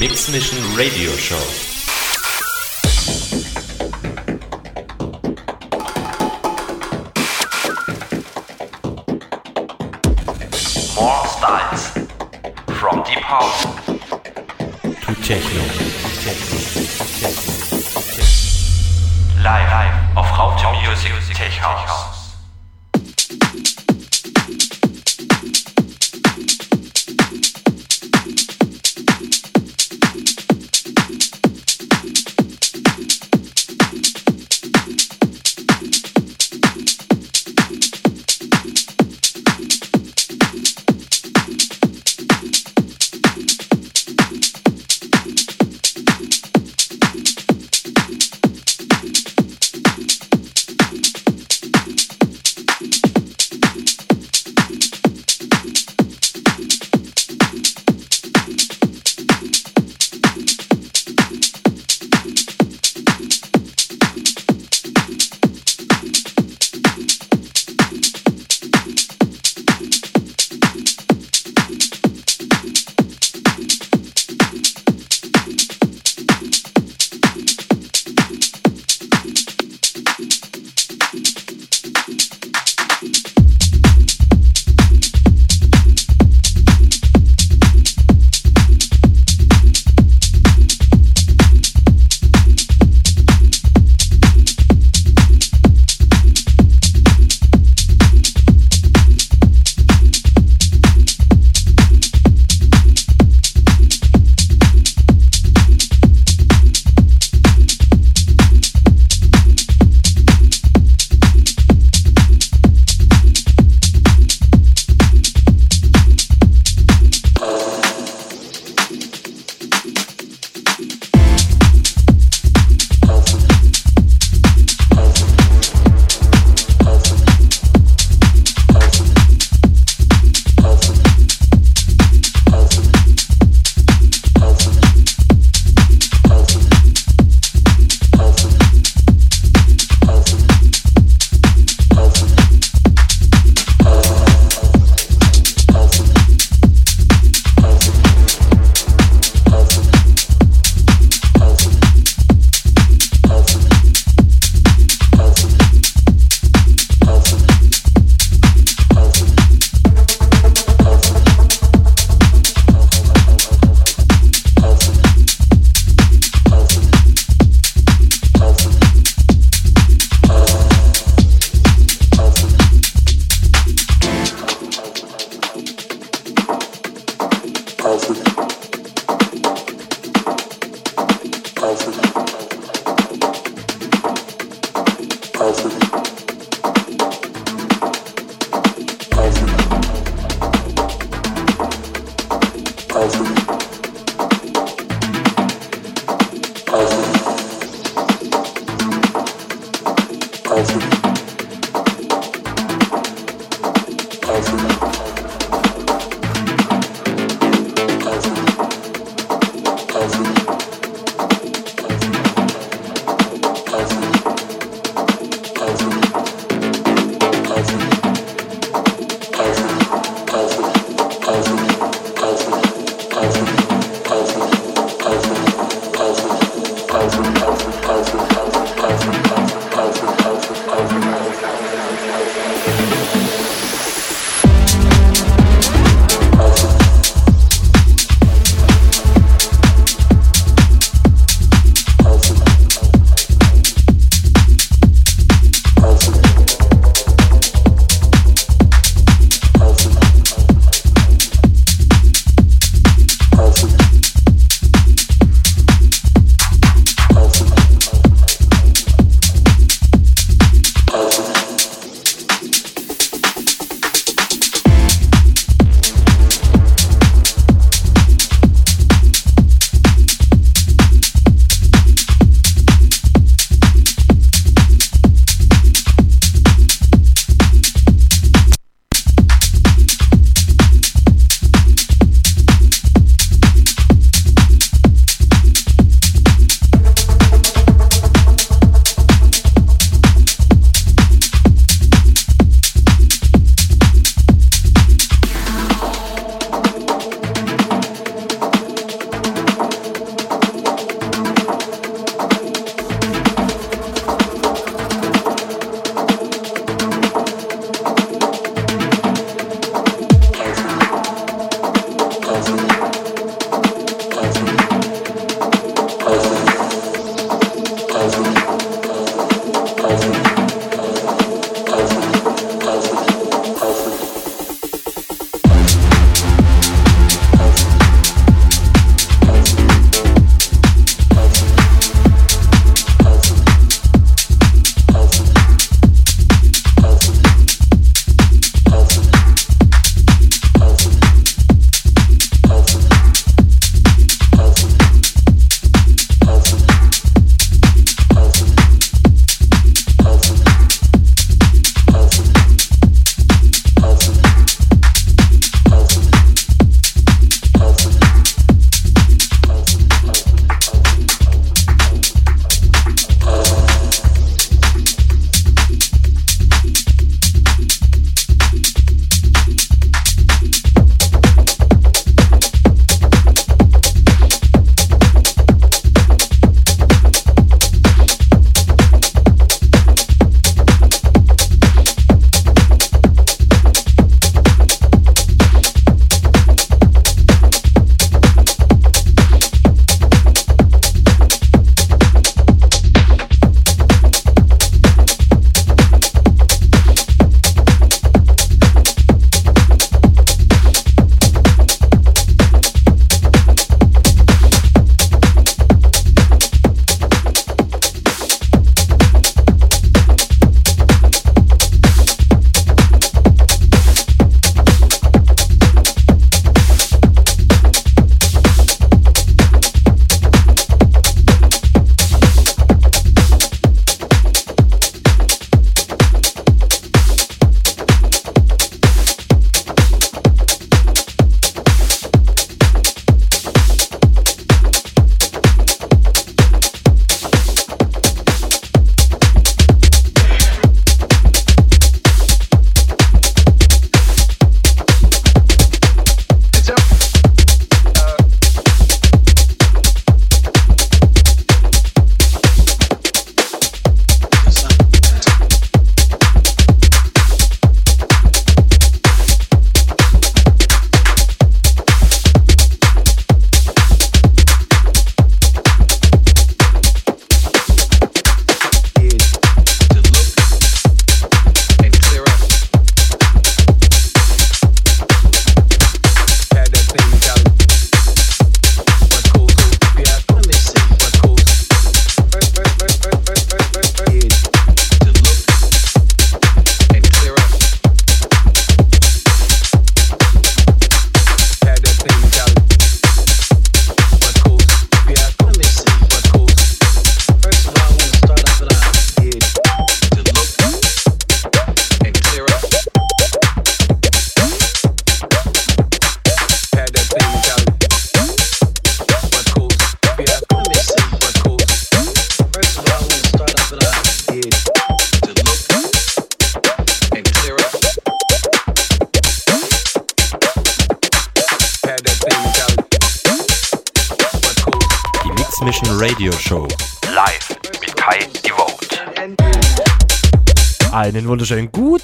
Mix Mission Radio Show. More styles. From deep house To Techno. live auf Raute Music Tech House.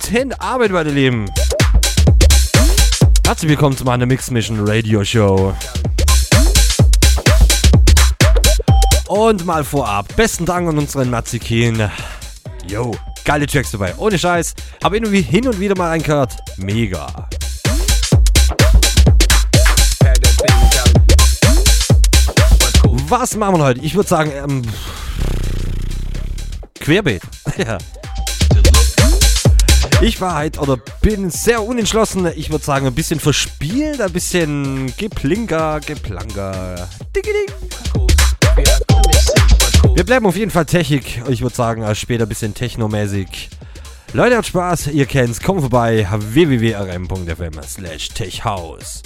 Guten Abend, meine Lieben. Herzlich willkommen zu meiner Mix Mission Radio Show. Und mal vorab, besten Dank an unseren Mazikin. Yo, geile Tracks dabei. Ohne Scheiß. Hab irgendwie hin und wieder mal reingehört. Mega. Was machen wir heute? Ich würde sagen, ähm, Querbeet. ja. Ich war halt oder bin sehr unentschlossen. Ich würde sagen, ein bisschen verspielt, ein bisschen geplinker, geplanker. Wir bleiben auf jeden Fall Technik. Ich würde sagen, später ein bisschen technomäßig. Leute, habt Spaß, ihr kennt's. Kommt vorbei. www.rm.fm slash techhouse.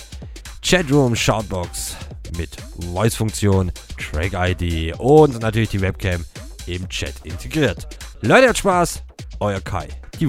Chatroom, Shoutbox mit Voice-Funktion, Track-ID und natürlich die Webcam im Chat integriert. Leute, hat Spaß, euer Kai, die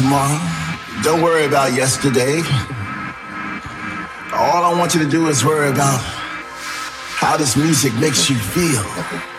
tomorrow. Don't worry about yesterday. All I want you to do is worry about how this music makes you feel.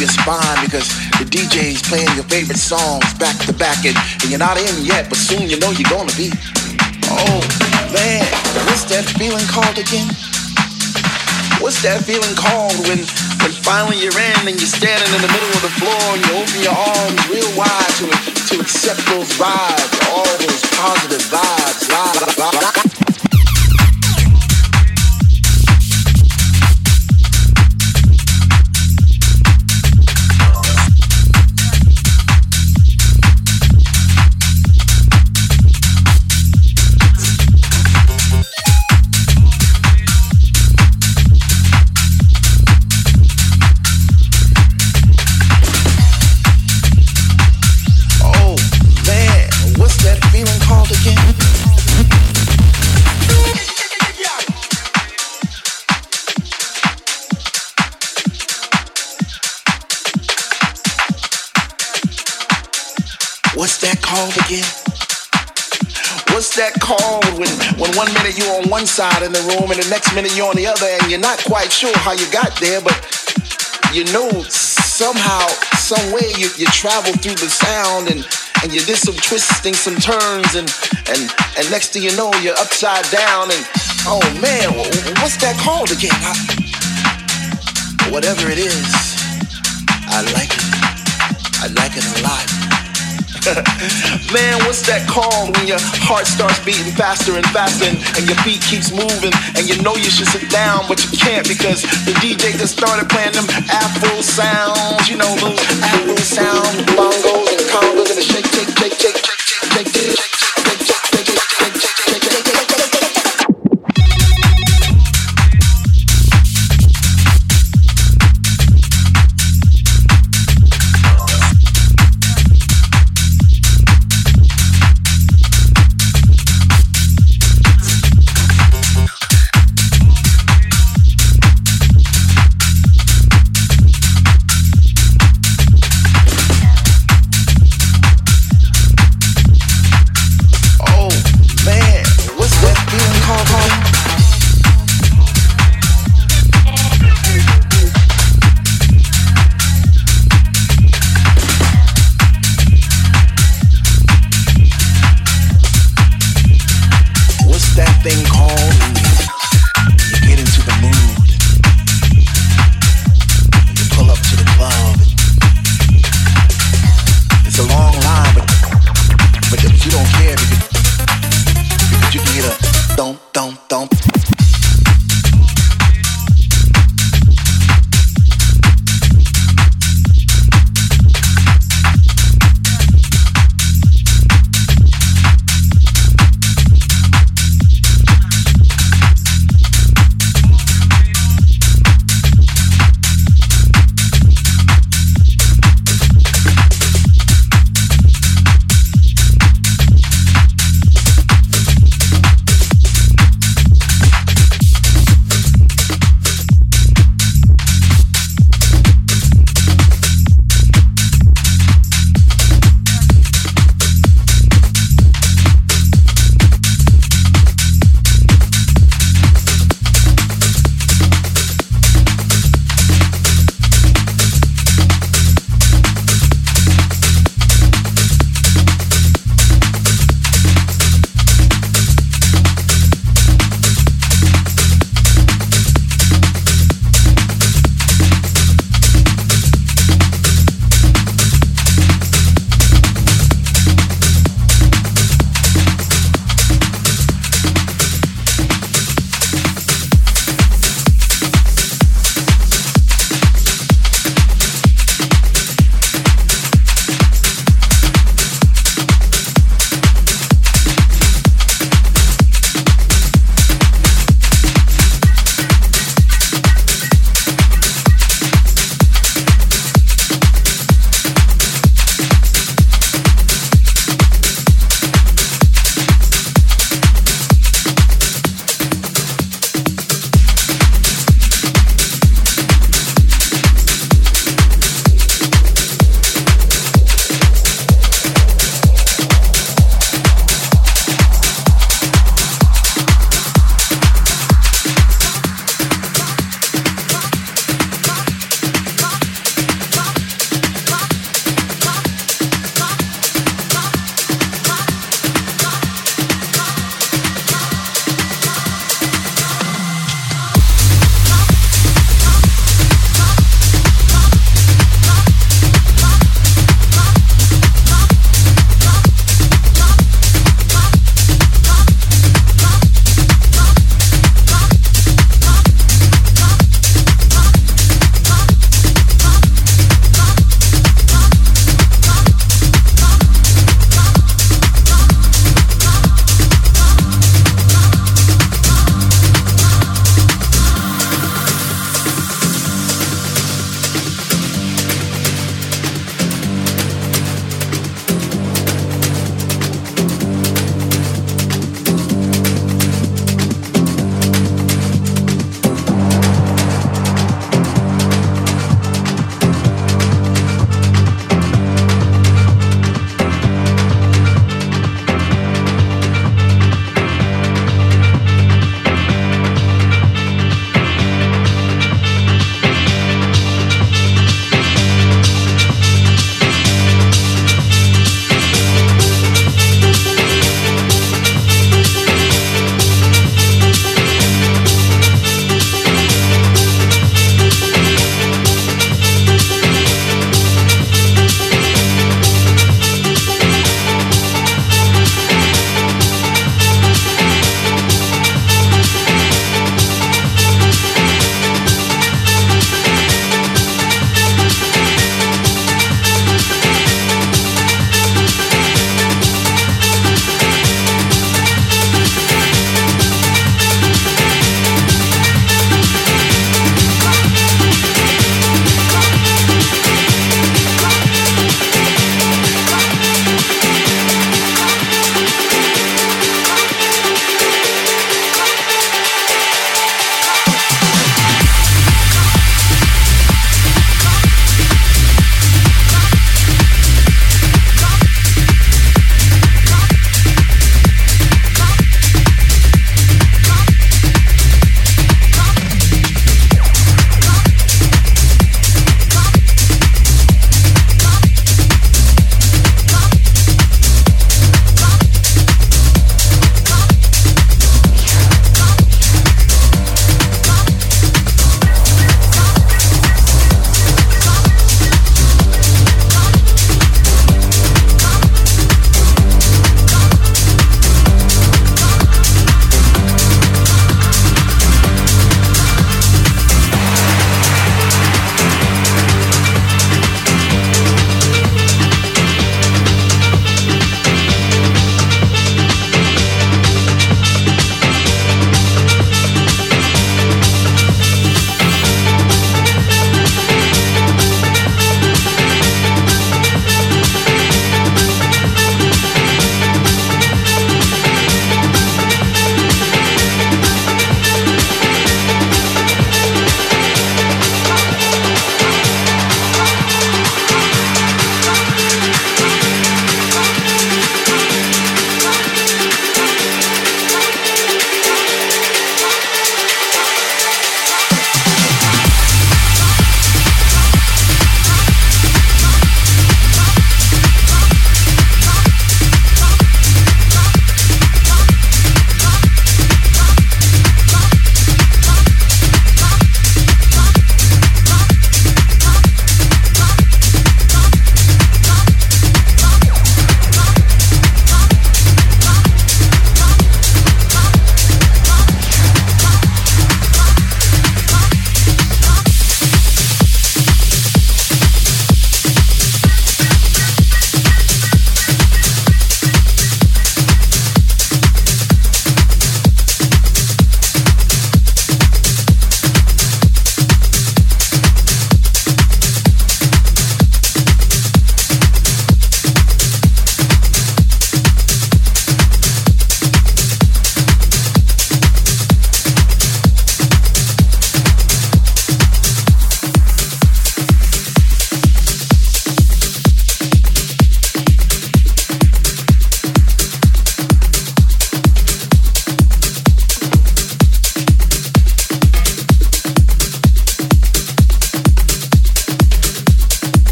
Your spine because the DJ's playing your favorite songs back to back, and, and you're not in yet, but soon you know you're gonna be. Oh man, what's that feeling called again? What's that feeling called when when finally you're in and you're standing in the middle of the floor and you open your arms real wide to to accept those vibes, all those positive vibes. Vibe, vibe, one side in the room and the next minute you're on the other and you're not quite sure how you got there, but you know somehow, some way you, you travel through the sound and, and you did some twisting, some turns, and, and, and next thing you know, you're upside down and oh man, wh- wh- what's that called again? I, whatever it is, I like it. I like it a lot. Man, what's that calm when your heart starts beating faster and faster and, and, your feet keeps moving and you know you should sit down but you can't because the DJ just started playing them Afro sounds, you know those Afro sound bongos and congas and the shake, shake, shake, shake, shake, shake, shake, shake.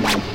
Bye.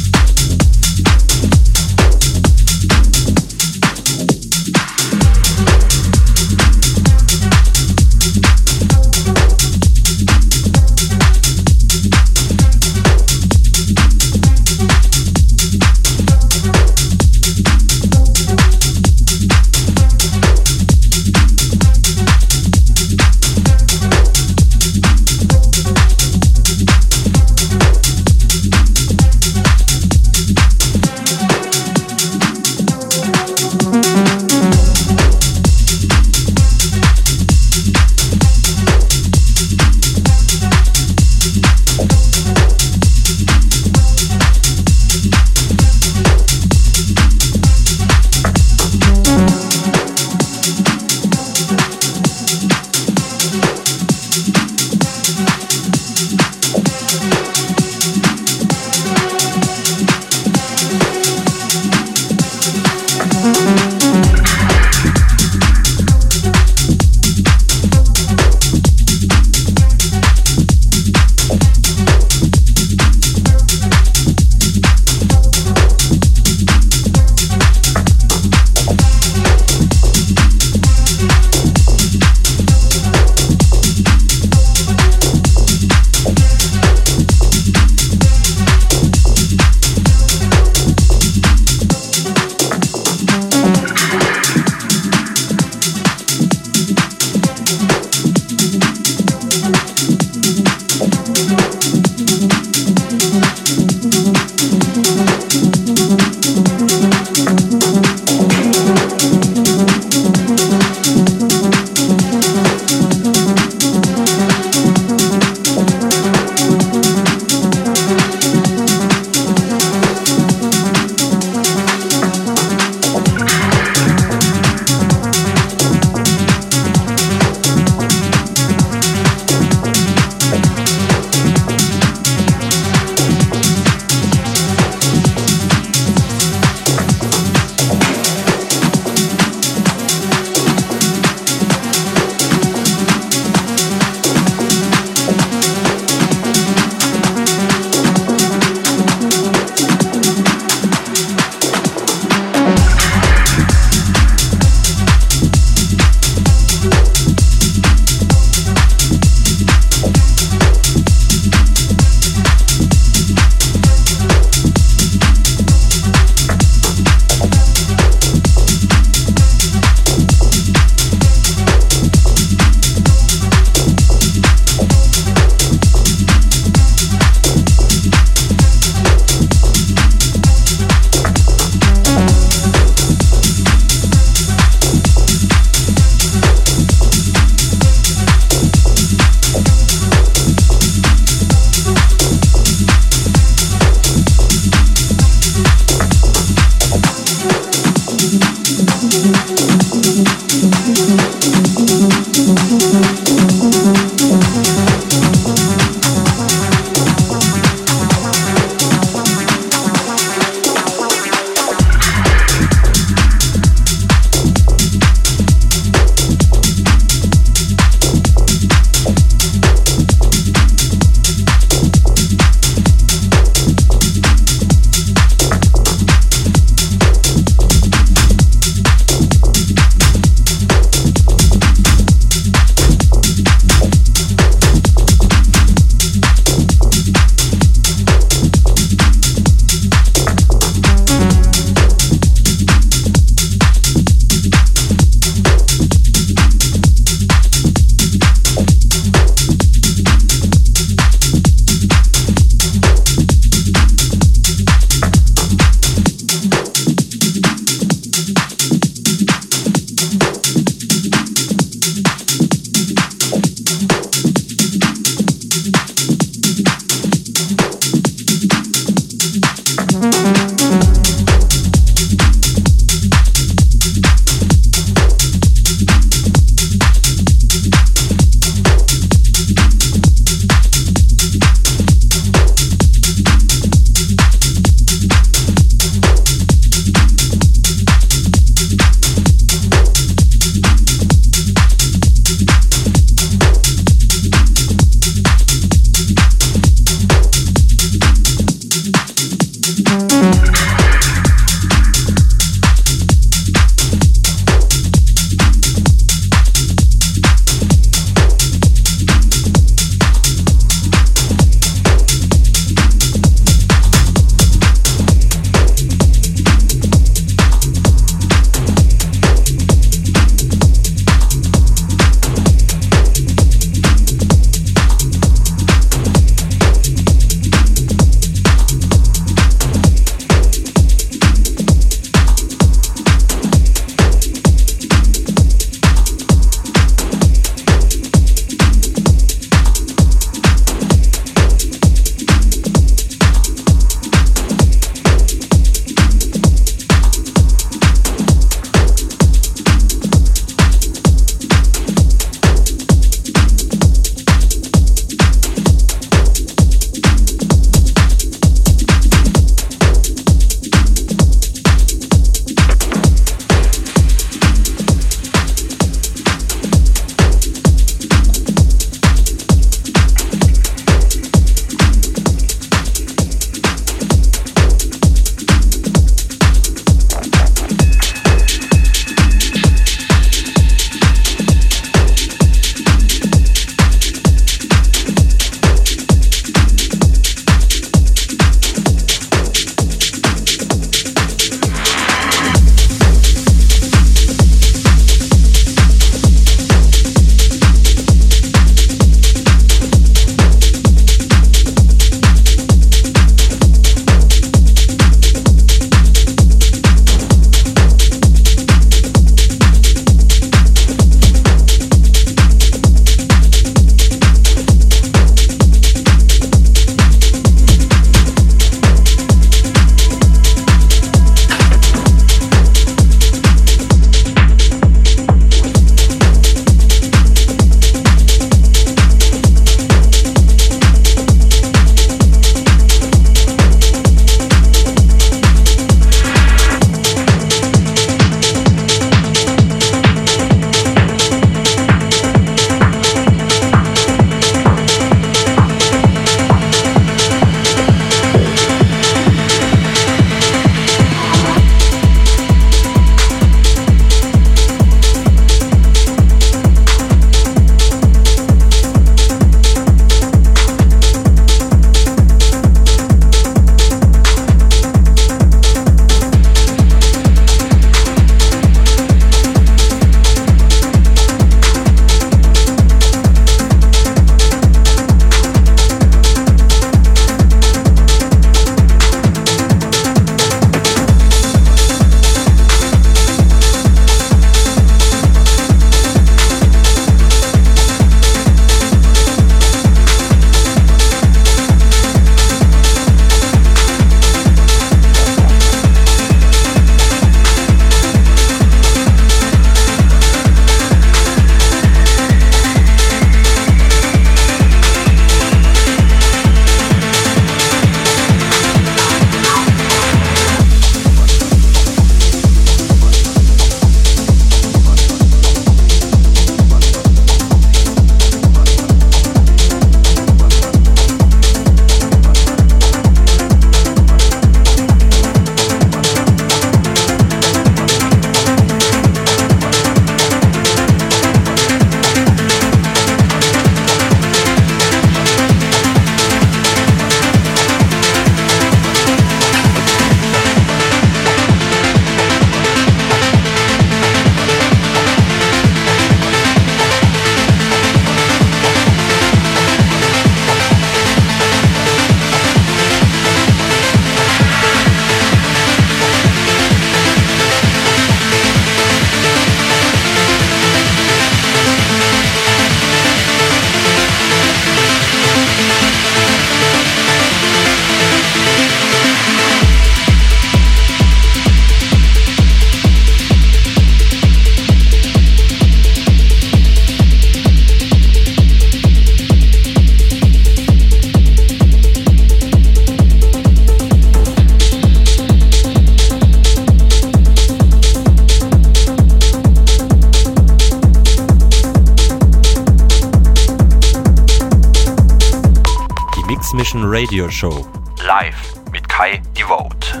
Radio Show. Live mit Kai Devote.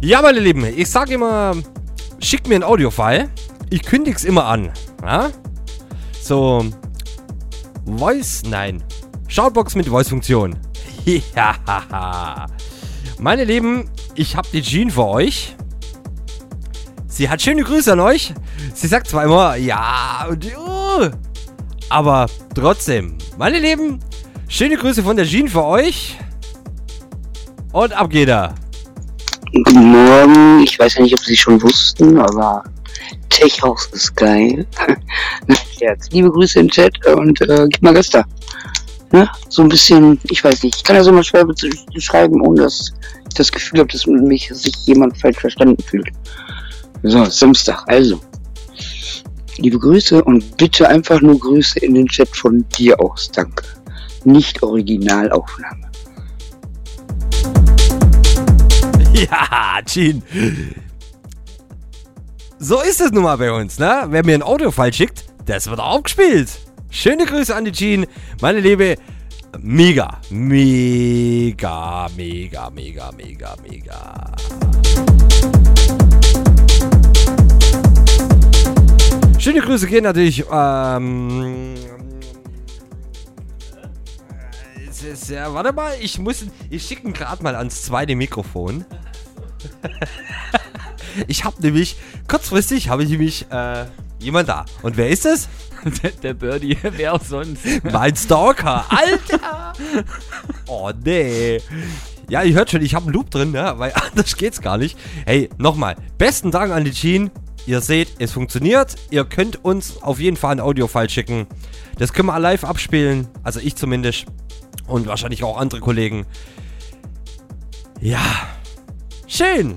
Ja, meine Lieben, ich sag immer, schickt mir ein Audiofile. Ich kündig's immer an. Ja? So, Voice, nein. Shoutbox mit Voice-Funktion. Ja, meine Lieben, ich hab die Jean für euch. Sie hat schöne Grüße an euch. Sie sagt zwar immer, ja, und, uh, aber trotzdem, meine Lieben, schöne Grüße von der Jean für euch. Und ab geht er. Guten Morgen. Ich weiß ja nicht, ob Sie schon wussten, aber Tech House ist geil. Herz. Liebe Grüße im Chat und äh, gib mal da. Ne? So ein bisschen, ich weiß nicht, ich kann das immer schwer be- beschreiben, ohne dass ich das Gefühl habe, dass mich sich jemand falsch verstanden fühlt. So, Samstag, also. Liebe Grüße und bitte einfach nur Grüße in den Chat von dir aus, danke. Nicht Originalaufnahme. Ja, Jean. So ist es nun mal bei uns, ne? Wer mir ein Audiofile schickt, das wird aufgespielt. Schöne Grüße an die Jean. Meine Liebe, mega, mega, mega, mega, mega, mega. Schöne Grüße gehen natürlich, ähm... ist, ja, warte mal, ich muss, ich schicke ihn gerade mal ans zweite Mikrofon. ich habe nämlich, kurzfristig habe ich nämlich, äh, jemand da. Und wer ist es? Der, Birdie, wer auch sonst. Mein Stalker, Alter! Oh, nee. Ja, ihr hört schon, ich habe einen Loop drin, ne? weil anders geht's gar nicht. Hey, nochmal, besten Dank an die Jean. Ihr seht, es funktioniert. Ihr könnt uns auf jeden Fall ein Audio-File schicken. Das können wir live abspielen. Also ich zumindest. Und wahrscheinlich auch andere Kollegen. Ja. Schön.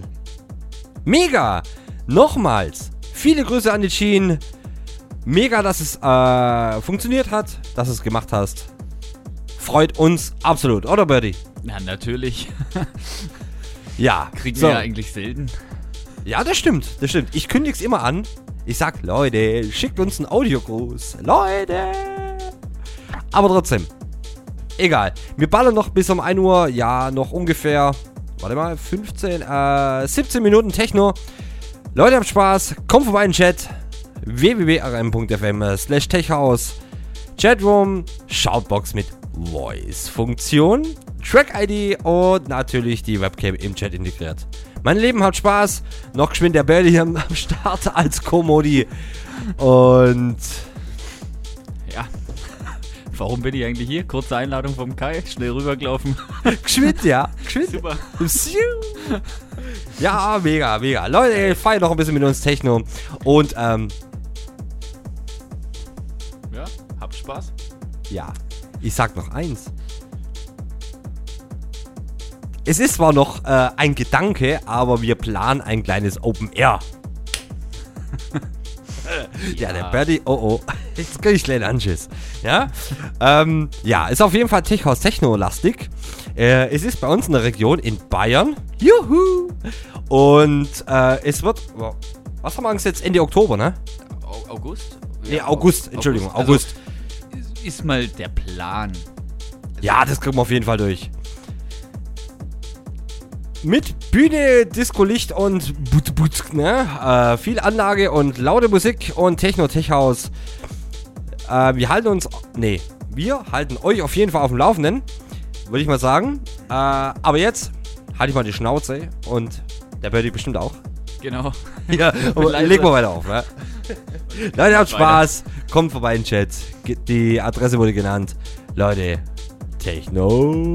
Mega. Nochmals. Viele Grüße an die Jean. Mega, dass es äh, funktioniert hat, dass du es gemacht hast. Freut uns absolut, oder Birdie? Na, natürlich. Ja. Kriegen so. wir ja eigentlich selten. Ja, das stimmt, das stimmt. Ich kündig's immer an. Ich sag, Leute, schickt uns einen Audiogruß. Leute! Aber trotzdem. Egal. Wir ballern noch bis um 1 Uhr. Ja, noch ungefähr. Warte mal, 15, äh, 17 Minuten Techno. Leute, habt Spaß. Kommt vorbei in den Chat. www.rm.fm slash techhaus. Chatroom. Shoutbox mit Voice-Funktion. Track-ID und natürlich die Webcam im Chat integriert. Mein Leben hat Spaß. Noch geschwind der Bell hier am Start als Komodi. Und Ja. Warum bin ich eigentlich hier? Kurze Einladung vom Kai, schnell rübergelaufen. geschwind, ja. Geschwind. Super. Ja, mega, mega. Leute, feiert noch ein bisschen mit uns Techno. Und, ähm, Ja, habt Spaß. ja, ich sag noch eins. Es ist zwar noch äh, ein Gedanke, aber wir planen ein kleines Open Air. ja, der Birdie, oh oh, jetzt krieg ich gleich Anschiss. Ja, ähm, ja, ist auf jeden Fall Techhaus Techno-lastig. Äh, es ist bei uns in der Region in Bayern. Juhu! Und äh, es wird, was haben wir Angst jetzt? Ende Oktober, ne? Au- August? Nee, August, Entschuldigung, Also, August. ist mal der Plan. Ja, das kriegen wir auf jeden Fall durch. Mit Bühne, Disco-Licht und but, but, ne? Äh, viel Anlage und laute Musik und Techno-Tech-Haus. Äh, wir halten uns. Nee, wir halten euch auf jeden Fall auf dem Laufenden. Würde ich mal sagen. Äh, aber jetzt halte ich mal die Schnauze und der Birdie bestimmt auch. Genau. Ja, leg mal weiter auf, ne? Leute, habt Spaß. Kommt vorbei in den Chat. Die Adresse wurde genannt. Leute, Techno.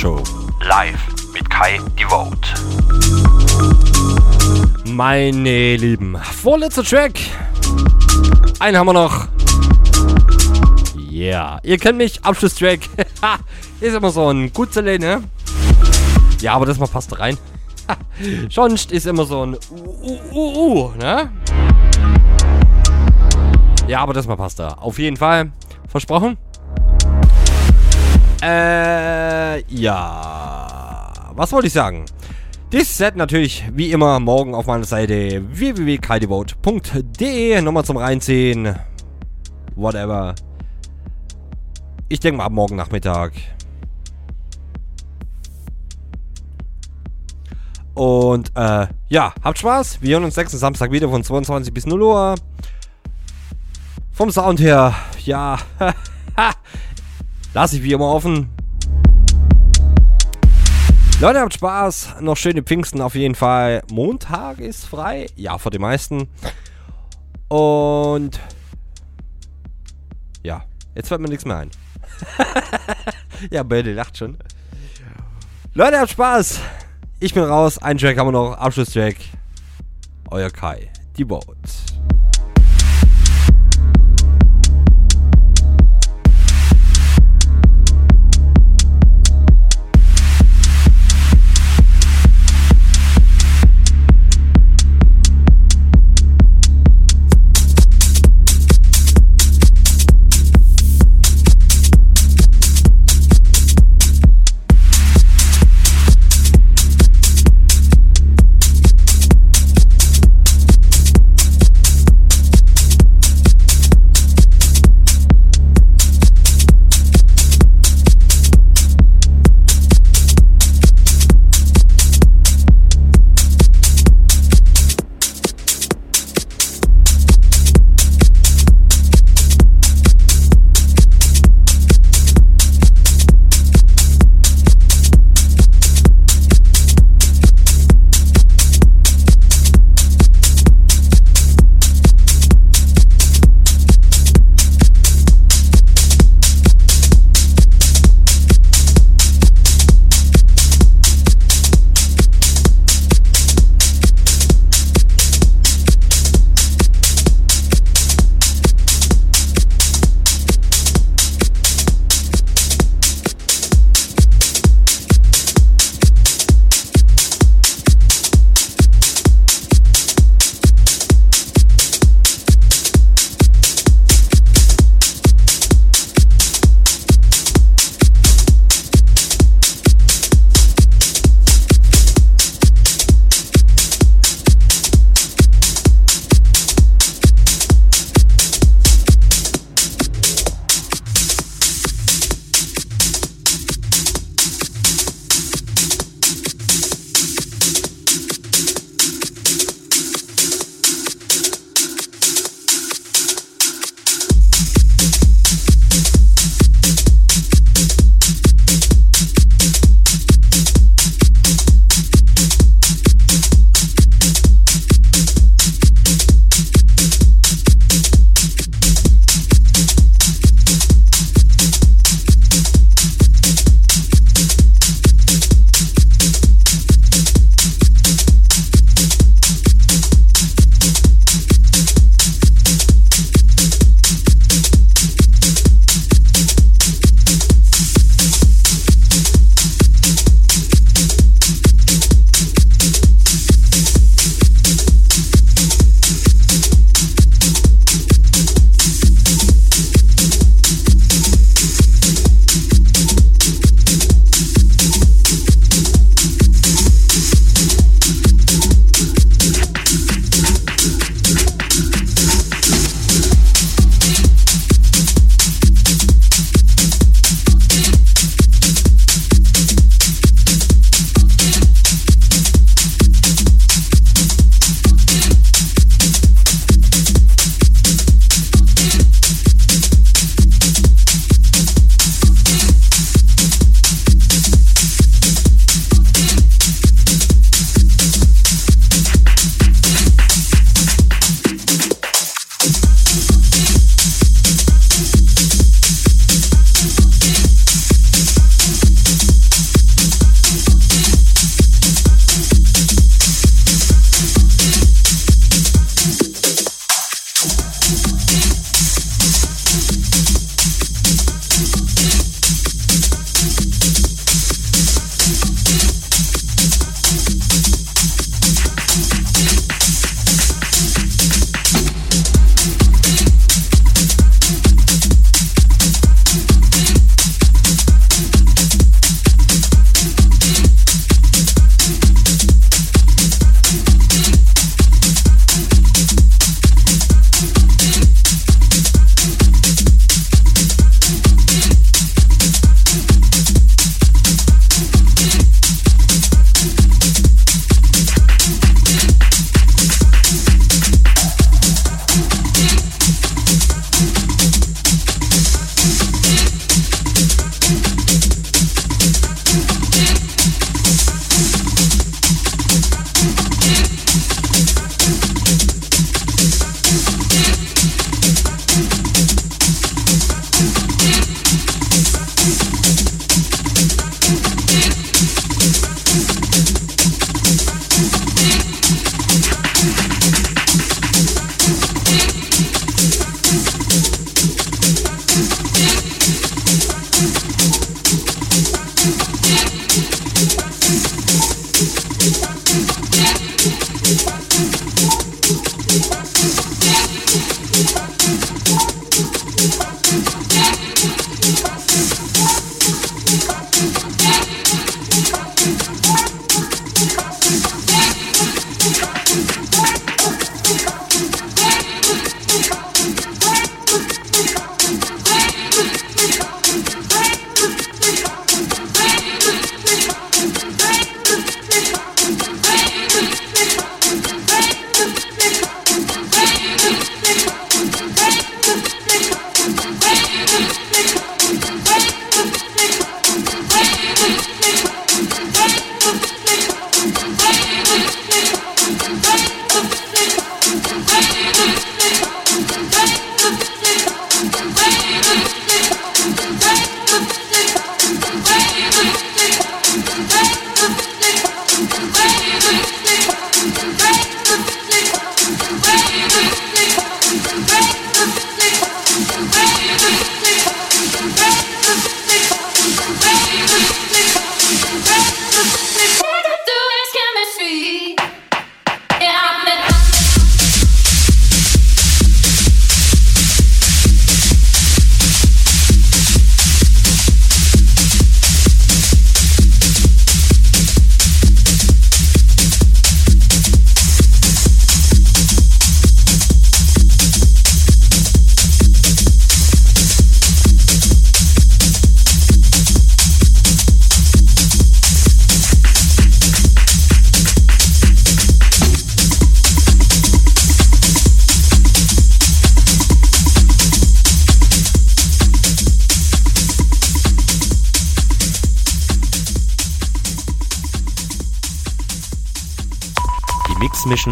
Show. Live mit Kai Devote. Meine Lieben, vorletzter Track. Einen haben wir noch. Yeah, ihr kennt mich, Abschlusstrack. Ist immer so ein Gutzele, ne? Ja, aber das mal passt rein. Sonst ist immer so ein uh, uh, uh, uh, ne? Ja, aber das mal passt da. Auf jeden Fall. Versprochen? Äh, ja. Was wollte ich sagen? Dieses Set natürlich wie immer morgen auf meiner Seite www.kaidevote.de. Nochmal zum Reinziehen. Whatever. Ich denke mal ab morgen Nachmittag. Und äh, ja, habt Spaß. Wir hören uns nächsten Samstag wieder von 22 bis 0 Uhr. Vom Sound her, ja, lasse ich wie immer offen. Leute, habt Spaß. Noch schöne Pfingsten auf jeden Fall. Montag ist frei. Ja, für die meisten. Und ja, jetzt fällt mir nichts mehr ein. ja, Böde lacht schon. Leute, habt Spaß. Ich bin raus. Ein Track haben wir noch. Abschlusstrack. Euer Kai. Die Boat.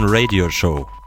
Radio Show.